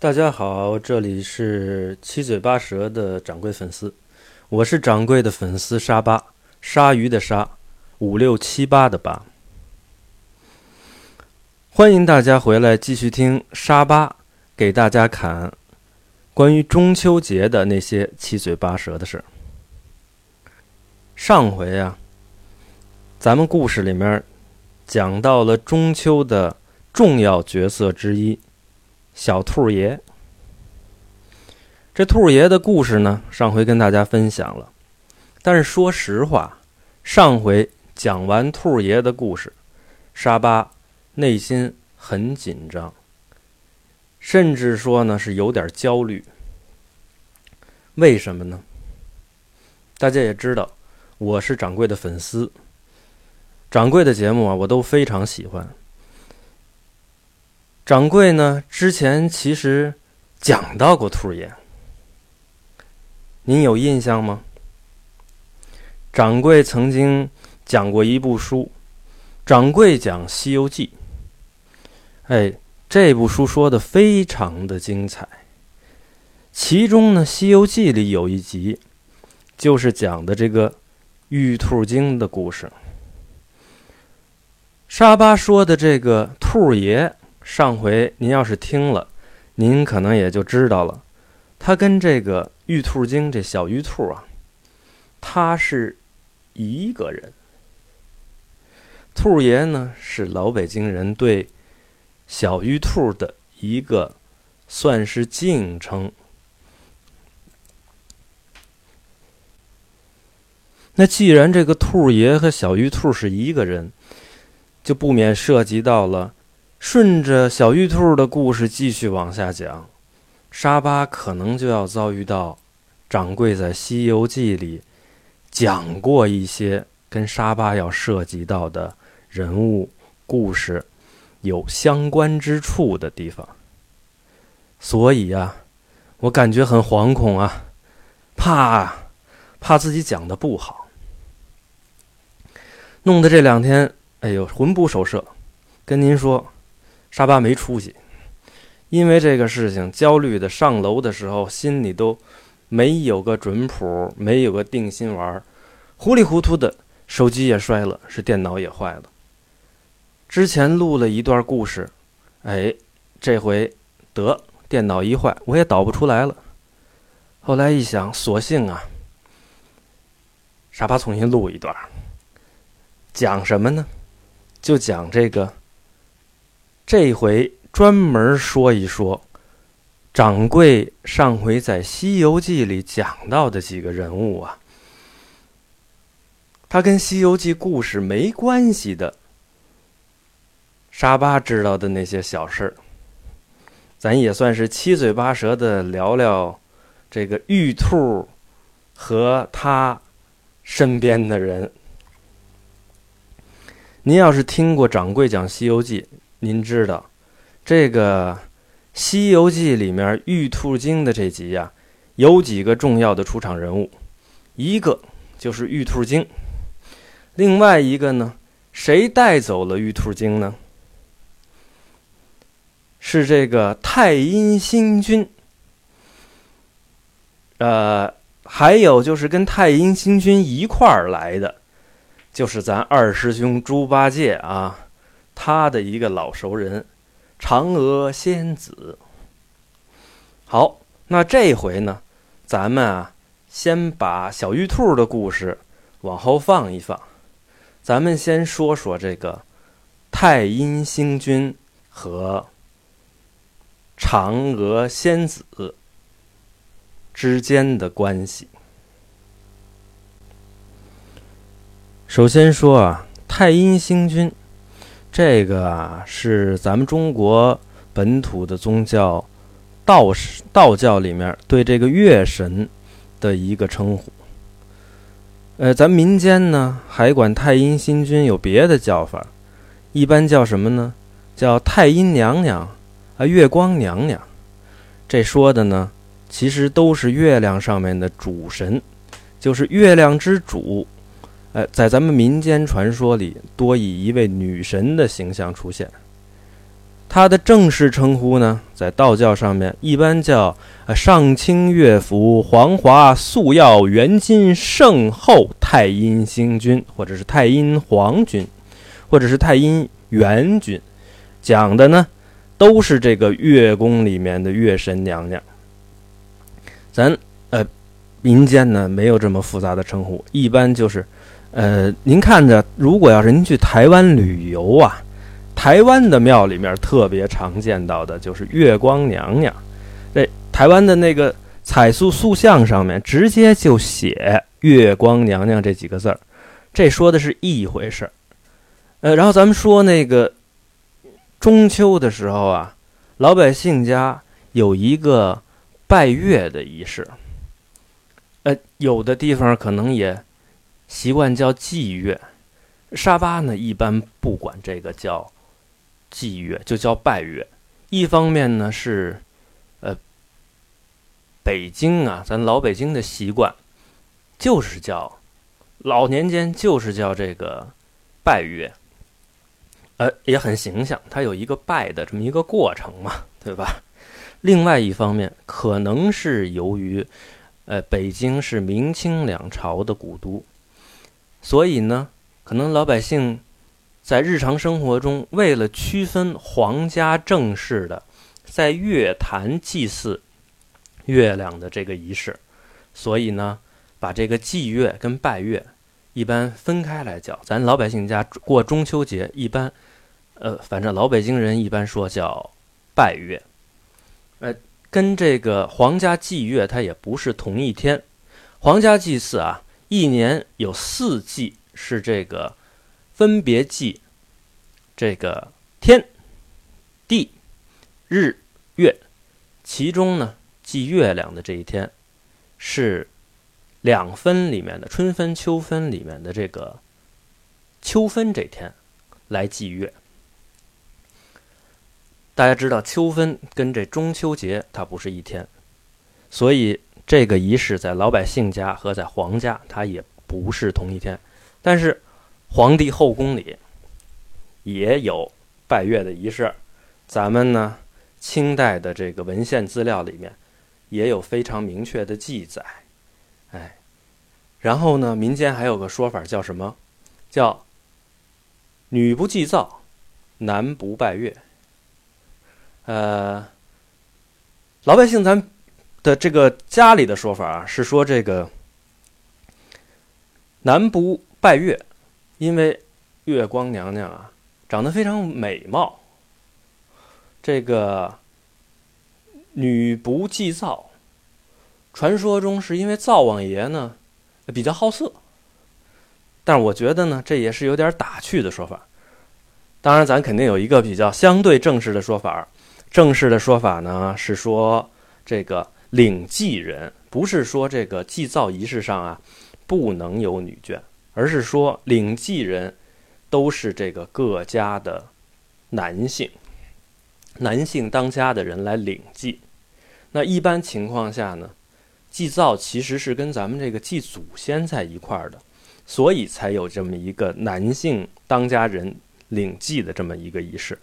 大家好，这里是七嘴八舌的掌柜粉丝，我是掌柜的粉丝沙巴，鲨鱼的鲨，五六七八的八，欢迎大家回来继续听沙巴给大家侃关于中秋节的那些七嘴八舌的事。上回啊，咱们故事里面讲到了中秋的重要角色之一。小兔爷，这兔爷的故事呢，上回跟大家分享了。但是说实话，上回讲完兔爷的故事，沙巴内心很紧张，甚至说呢是有点焦虑。为什么呢？大家也知道，我是掌柜的粉丝，掌柜的节目啊，我都非常喜欢。掌柜呢？之前其实讲到过兔爷，您有印象吗？掌柜曾经讲过一部书，掌柜讲《西游记》。哎，这部书说的非常的精彩。其中呢，《西游记》里有一集，就是讲的这个玉兔精的故事。沙巴说的这个兔爷。上回您要是听了，您可能也就知道了，他跟这个玉兔精这小玉兔啊，他是一个人。兔爷呢是老北京人对小玉兔的一个算是敬称。那既然这个兔爷和小玉兔是一个人，就不免涉及到了。顺着小玉兔的故事继续往下讲，沙巴可能就要遭遇到掌柜在《西游记》里讲过一些跟沙巴要涉及到的人物故事有相关之处的地方。所以呀，我感觉很惶恐啊，怕怕自己讲的不好，弄得这两天哎呦魂不守舍，跟您说。沙巴没出息，因为这个事情焦虑的上楼的时候心里都没有个准谱，没有个定心丸，糊里糊涂的手机也摔了，是电脑也坏了。之前录了一段故事，哎，这回得电脑一坏，我也导不出来了。后来一想，索性啊，沙巴重新录一段，讲什么呢？就讲这个。这回专门说一说，掌柜上回在《西游记》里讲到的几个人物啊，他跟《西游记》故事没关系的，沙巴知道的那些小事儿，咱也算是七嘴八舌的聊聊这个玉兔和他身边的人。您要是听过掌柜讲《西游记》。您知道，这个《西游记》里面玉兔精的这集呀，有几个重要的出场人物，一个就是玉兔精，另外一个呢，谁带走了玉兔精呢？是这个太阴星君。呃，还有就是跟太阴星君一块儿来的，就是咱二师兄猪八戒啊。他的一个老熟人，嫦娥仙子。好，那这回呢，咱们啊，先把小玉兔的故事往后放一放，咱们先说说这个太阴星君和嫦娥仙子之间的关系。首先说啊，太阴星君。这个啊，是咱们中国本土的宗教，道道教里面对这个月神的一个称呼。呃，咱民间呢还管太阴星君有别的叫法，一般叫什么呢？叫太阴娘娘啊，月光娘娘。这说的呢，其实都是月亮上面的主神，就是月亮之主。哎，在咱们民间传说里，多以一位女神的形象出现。她的正式称呼呢，在道教上面一般叫呃上清乐府黄华素耀元金圣后太阴星君，或者是太阴皇君，或者是太阴元君，讲的呢都是这个月宫里面的月神娘娘。咱呃民间呢没有这么复杂的称呼，一般就是呃您看着，如果要是您去台湾旅游啊。台湾的庙里面特别常见到的就是月光娘娘，这台湾的那个彩塑塑像上面直接就写“月光娘娘”这几个字儿，这说的是一回事儿。呃，然后咱们说那个中秋的时候啊，老百姓家有一个拜月的仪式，呃，有的地方可能也习惯叫祭月，沙巴呢一般不管这个叫。祭月就叫拜月，一方面呢是，呃，北京啊，咱老北京的习惯，就是叫老年间就是叫这个拜月，呃，也很形象，它有一个拜的这么一个过程嘛，对吧？另外一方面，可能是由于，呃，北京是明清两朝的古都，所以呢，可能老百姓。在日常生活中，为了区分皇家正式的在月坛祭祀月亮的这个仪式，所以呢，把这个祭月跟拜月一般分开来叫。咱老百姓家过中秋节，一般，呃，反正老北京人一般说叫拜月，呃，跟这个皇家祭月它也不是同一天。皇家祭祀啊，一年有四季，是这个。分别祭这个天、地、日、月，其中呢，祭月亮的这一天是两分里面的春分、秋分里面的这个秋分这天来祭月。大家知道，秋分跟这中秋节它不是一天，所以这个仪式在老百姓家和在皇家它也不是同一天，但是。皇帝后宫里也有拜月的仪式，咱们呢，清代的这个文献资料里面也有非常明确的记载，哎，然后呢，民间还有个说法叫什么？叫“女不祭灶，男不拜月”。呃，老百姓咱的这个家里的说法啊，是说这个男不拜月。因为月光娘娘啊，长得非常美貌。这个女不祭灶，传说中是因为灶王爷呢比较好色。但是我觉得呢，这也是有点打趣的说法。当然，咱肯定有一个比较相对正式的说法。正式的说法呢是说，这个领祭人不是说这个祭灶仪式上啊不能有女眷。而是说，领祭人都是这个各家的男性，男性当家的人来领祭。那一般情况下呢，祭灶其实是跟咱们这个祭祖先在一块儿的，所以才有这么一个男性当家人领祭的这么一个仪式。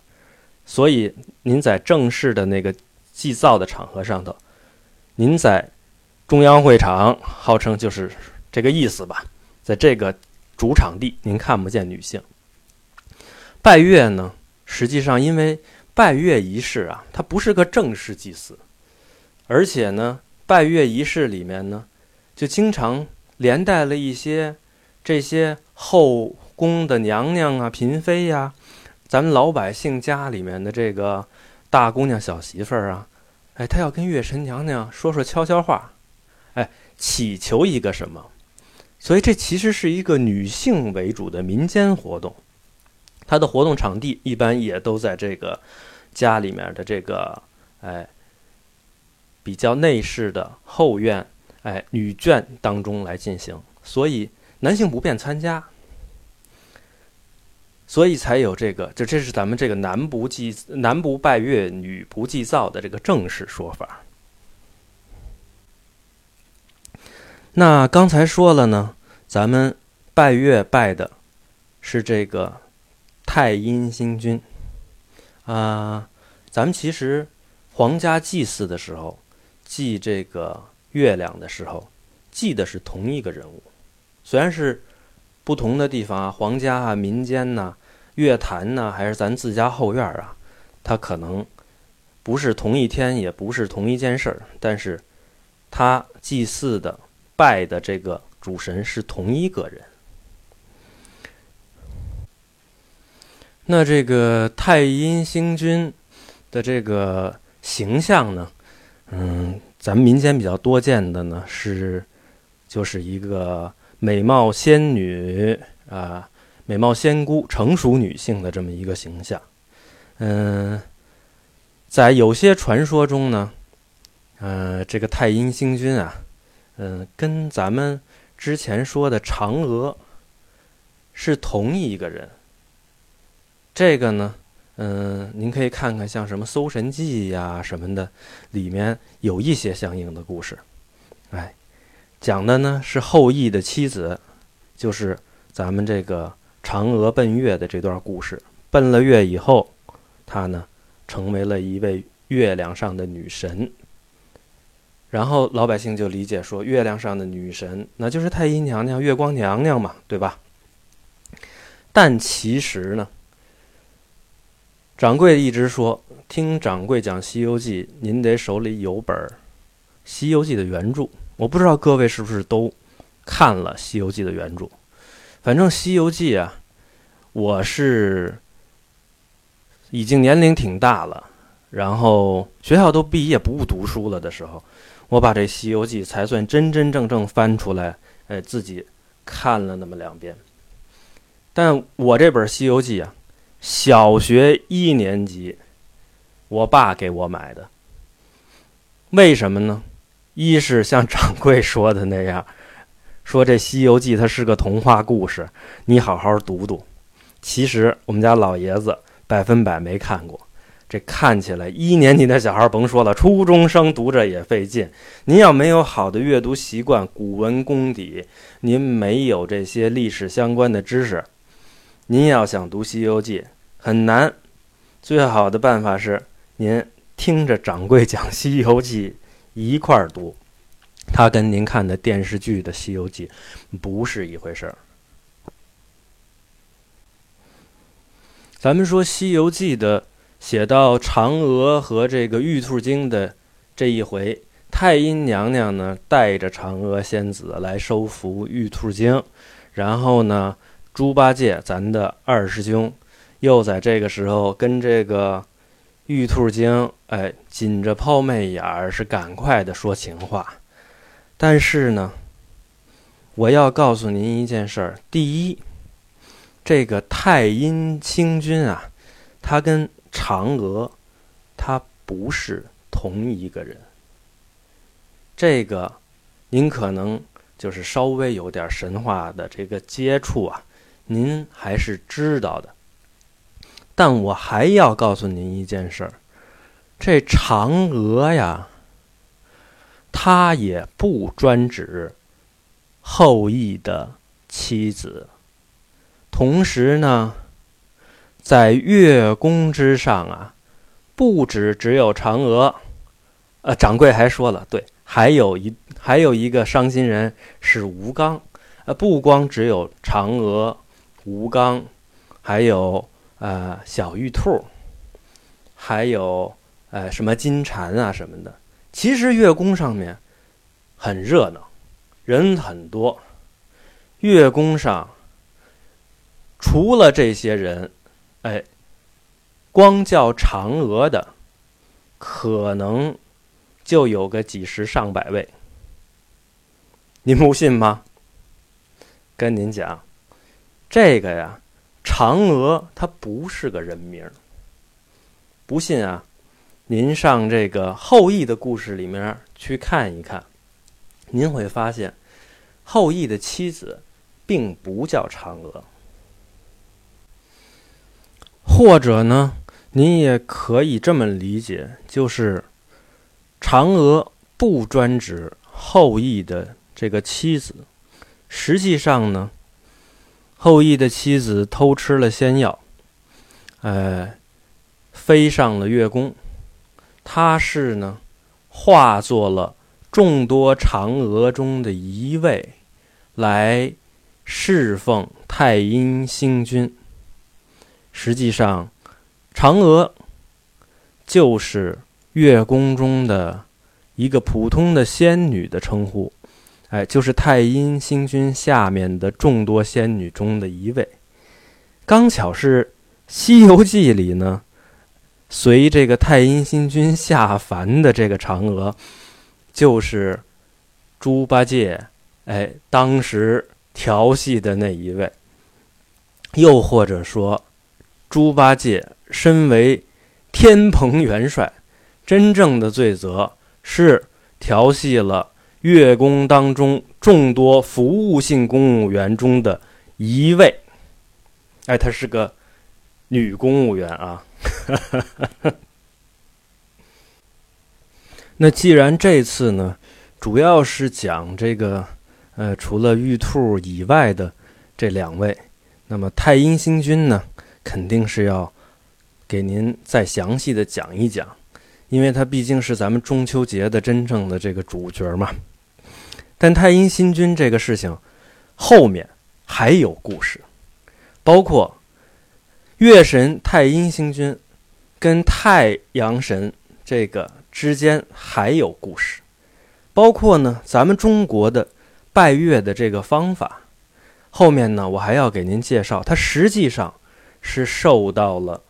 所以您在正式的那个祭灶的场合上头，您在中央会场，号称就是这个意思吧。在这个主场地，您看不见女性。拜月呢，实际上因为拜月仪式啊，它不是个正式祭祀，而且呢，拜月仪式里面呢，就经常连带了一些这些后宫的娘娘啊、嫔妃呀，咱们老百姓家里面的这个大姑娘、小媳妇儿啊，哎，她要跟月神娘娘说说悄悄话，哎，祈求一个什么？所以这其实是一个女性为主的民间活动，它的活动场地一般也都在这个家里面的这个哎比较内室的后院哎女眷当中来进行，所以男性不便参加，所以才有这个，这这是咱们这个男不祭男不拜月，女不祭灶的这个正式说法。那刚才说了呢，咱们拜月拜的是这个太阴星君啊。咱们其实皇家祭祀的时候，祭这个月亮的时候，祭的是同一个人物，虽然是不同的地方啊，皇家啊、民间呐、乐坛呢，还是咱自家后院啊，它可能不是同一天，也不是同一件事儿，但是他祭祀的、拜的这个主神是同一个人。那这个太阴星君的这个形象呢，嗯，咱们民间比较多见的呢是，就是一个美貌仙女啊，美貌仙姑、成熟女性的这么一个形象。嗯，在有些传说中呢，呃，这个太阴星君啊，嗯，跟咱们之前说的嫦娥是同一个人。这个呢，嗯，您可以看看像什么《搜神记》呀什么的，里面有一些相应的故事。哎，讲的呢是后羿的妻子，就是咱们这个嫦娥奔月的这段故事。奔了月以后，她呢成为了一位月亮上的女神。然后老百姓就理解说，月亮上的女神那就是太阴娘娘、月光娘娘嘛，对吧？但其实呢。掌柜一直说，听掌柜讲《西游记》，您得手里有本《西游记》的原著。我不知道各位是不是都看了《西游记》的原著。反正《西游记》啊，我是已经年龄挺大了，然后学校都毕业不读书了的时候，我把这《西游记》才算真真正正翻出来，哎，自己看了那么两遍。但我这本《西游记》啊。小学一年级，我爸给我买的。为什么呢？一是像掌柜说的那样，说这《西游记》它是个童话故事，你好好读读。其实我们家老爷子百分百没看过，这看起来一年级的小孩甭说了，初中生读着也费劲。您要没有好的阅读习惯、古文功底，您没有这些历史相关的知识，您要想读《西游记》。很难，最好的办法是您听着掌柜讲《西游记》一块儿读，它跟您看的电视剧的《西游记》不是一回事儿。咱们说《西游记》的写到嫦娥和这个玉兔精的这一回，太阴娘娘呢带着嫦娥仙子来收服玉兔精，然后呢，猪八戒咱的二师兄。又在这个时候跟这个玉兔精，哎，紧着抛媚眼儿，是赶快的说情话。但是呢，我要告诉您一件事儿：第一，这个太阴星君啊，他跟嫦娥，他不是同一个人。这个您可能就是稍微有点神话的这个接触啊，您还是知道的。但我还要告诉您一件事儿，这嫦娥呀，他也不专指后羿的妻子。同时呢，在月宫之上啊，不止只有嫦娥。呃，掌柜还说了，对，还有一还有一个伤心人是吴刚。呃，不光只有嫦娥、吴刚，还有。呃，小玉兔，还有呃什么金蝉啊什么的，其实月宫上面很热闹，人很多。月宫上除了这些人，哎，光叫嫦娥的，可能就有个几十上百位。您不信吗？跟您讲，这个呀。嫦娥她不是个人名不信啊？您上这个后羿的故事里面去看一看，您会发现后羿的妻子并不叫嫦娥。或者呢，您也可以这么理解，就是嫦娥不专指后羿的这个妻子，实际上呢。后羿的妻子偷吃了仙药，呃，飞上了月宫，他是呢化作了众多嫦娥中的一位，来侍奉太阴星君。实际上，嫦娥就是月宫中的一个普通的仙女的称呼，哎，就是太阴星君下面的众多仙女中的一位。刚巧是《西游记》里呢，随这个太阴星君下凡的这个嫦娥，就是猪八戒，哎，当时调戏的那一位。又或者说。猪八戒身为天蓬元帅，真正的罪责是调戏了月宫当中众多服务性公务员中的一位。哎，她是个女公务员啊。那既然这次呢，主要是讲这个，呃，除了玉兔以外的这两位，那么太阴星君呢？肯定是要给您再详细的讲一讲，因为他毕竟是咱们中秋节的真正的这个主角嘛。但太阴星君这个事情后面还有故事，包括月神太阴星君跟太阳神这个之间还有故事，包括呢咱们中国的拜月的这个方法，后面呢我还要给您介绍，它实际上。是受到了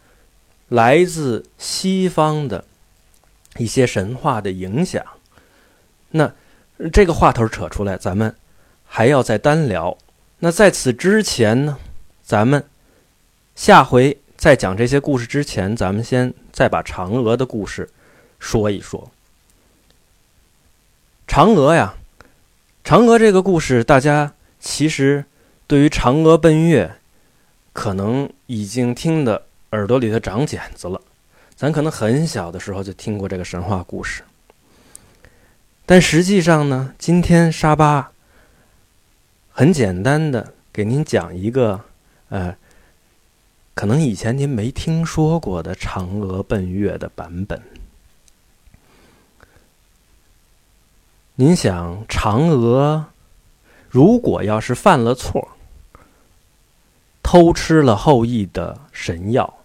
来自西方的一些神话的影响。那这个话头扯出来，咱们还要再单聊。那在此之前呢，咱们下回再讲这些故事之前，咱们先再把嫦娥的故事说一说。嫦娥呀，嫦娥这个故事，大家其实对于嫦娥奔月。可能已经听的耳朵里头长茧子了，咱可能很小的时候就听过这个神话故事，但实际上呢，今天沙巴很简单的给您讲一个，呃，可能以前您没听说过的嫦娥奔月的版本。您想，嫦娥如果要是犯了错？偷吃了后羿的神药，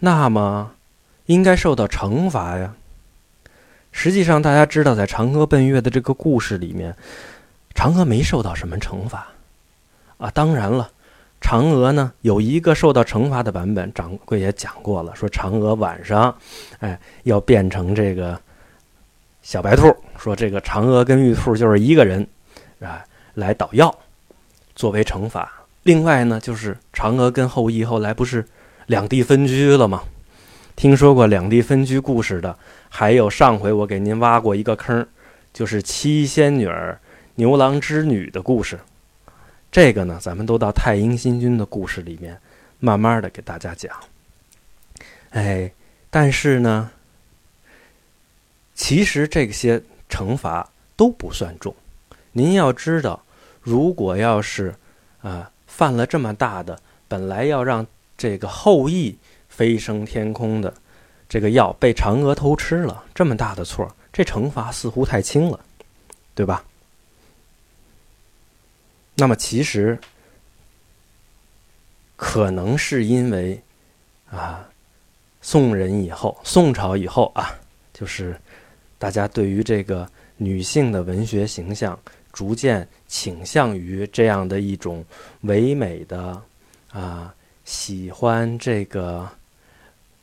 那么应该受到惩罚呀。实际上，大家知道，在嫦娥奔月的这个故事里面，嫦娥没受到什么惩罚啊。当然了，嫦娥呢有一个受到惩罚的版本，掌柜也讲过了，说嫦娥晚上，哎，要变成这个小白兔，说这个嫦娥跟玉兔就是一个人，啊，来捣药作为惩罚。另外呢，就是嫦娥跟后羿后来不是两地分居了吗？听说过两地分居故事的，还有上回我给您挖过一个坑，就是七仙女儿牛郎织女的故事。这个呢，咱们都到太阴星君的故事里面慢慢的给大家讲。哎，但是呢，其实这些惩罚都不算重。您要知道，如果要是啊。犯了这么大的，本来要让这个后羿飞升天空的这个药被嫦娥偷吃了，这么大的错，这惩罚似乎太轻了，对吧？那么其实可能是因为啊，宋人以后，宋朝以后啊，就是大家对于这个女性的文学形象。逐渐倾向于这样的一种唯美的啊，喜欢这个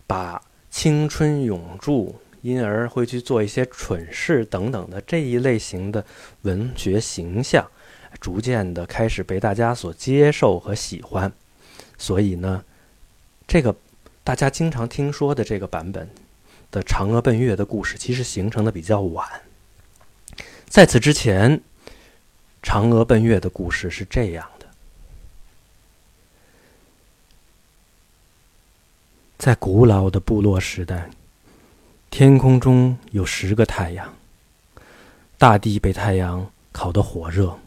把青春永驻，因而会去做一些蠢事等等的这一类型的文学形象，逐渐的开始被大家所接受和喜欢。所以呢，这个大家经常听说的这个版本的嫦娥奔月的故事，其实形成的比较晚。在此之前。嫦娥奔月的故事是这样的：在古老的部落时代，天空中有十个太阳，大地被太阳烤得火热，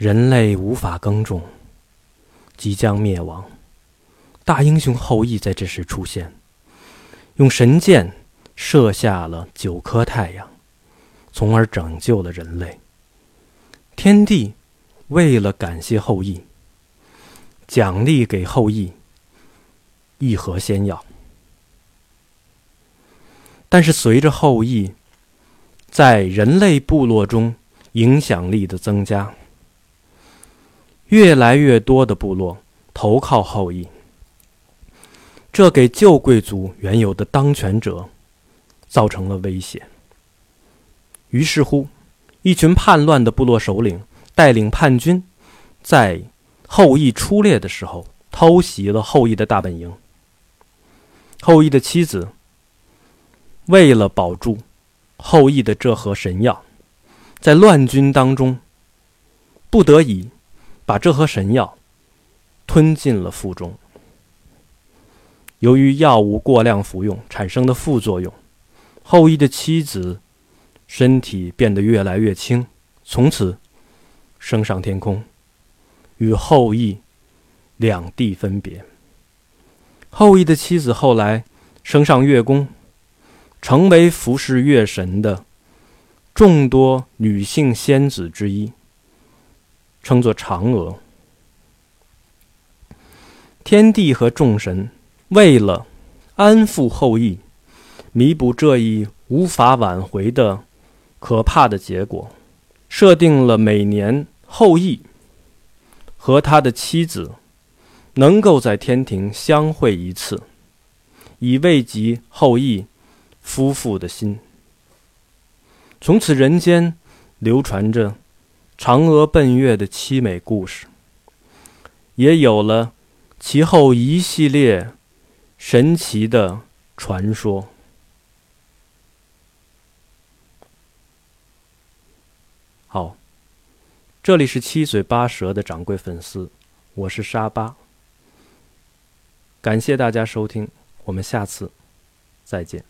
人类无法耕种，即将灭亡。大英雄后羿在这时出现，用神箭射下了九颗太阳，从而拯救了人类。天帝为了感谢后羿，奖励给后羿一盒仙药。但是随着后羿在人类部落中影响力的增加，越来越多的部落投靠后羿，这给旧贵族原有的当权者造成了威胁。于是乎，一群叛乱的部落首领带领叛军，在后羿出猎的时候偷袭了后羿的大本营。后羿的妻子。为了保住后羿的这盒神药，在乱军当中，不得已把这盒神药吞进了腹中。由于药物过量服用产生的副作用，后羿的妻子身体变得越来越轻，从此升上天空，与后羿两地分别。后羿的妻子后来升上月宫。成为服侍月神的众多女性仙子之一，称作嫦娥。天帝和众神为了安抚后羿，弥补这一无法挽回的可怕的结果，设定了每年后羿和他的妻子能够在天庭相会一次，以慰藉后羿。夫妇的心，从此人间流传着嫦娥奔月的凄美故事，也有了其后一系列神奇的传说。好，这里是七嘴八舌的掌柜粉丝，我是沙巴，感谢大家收听，我们下次再见。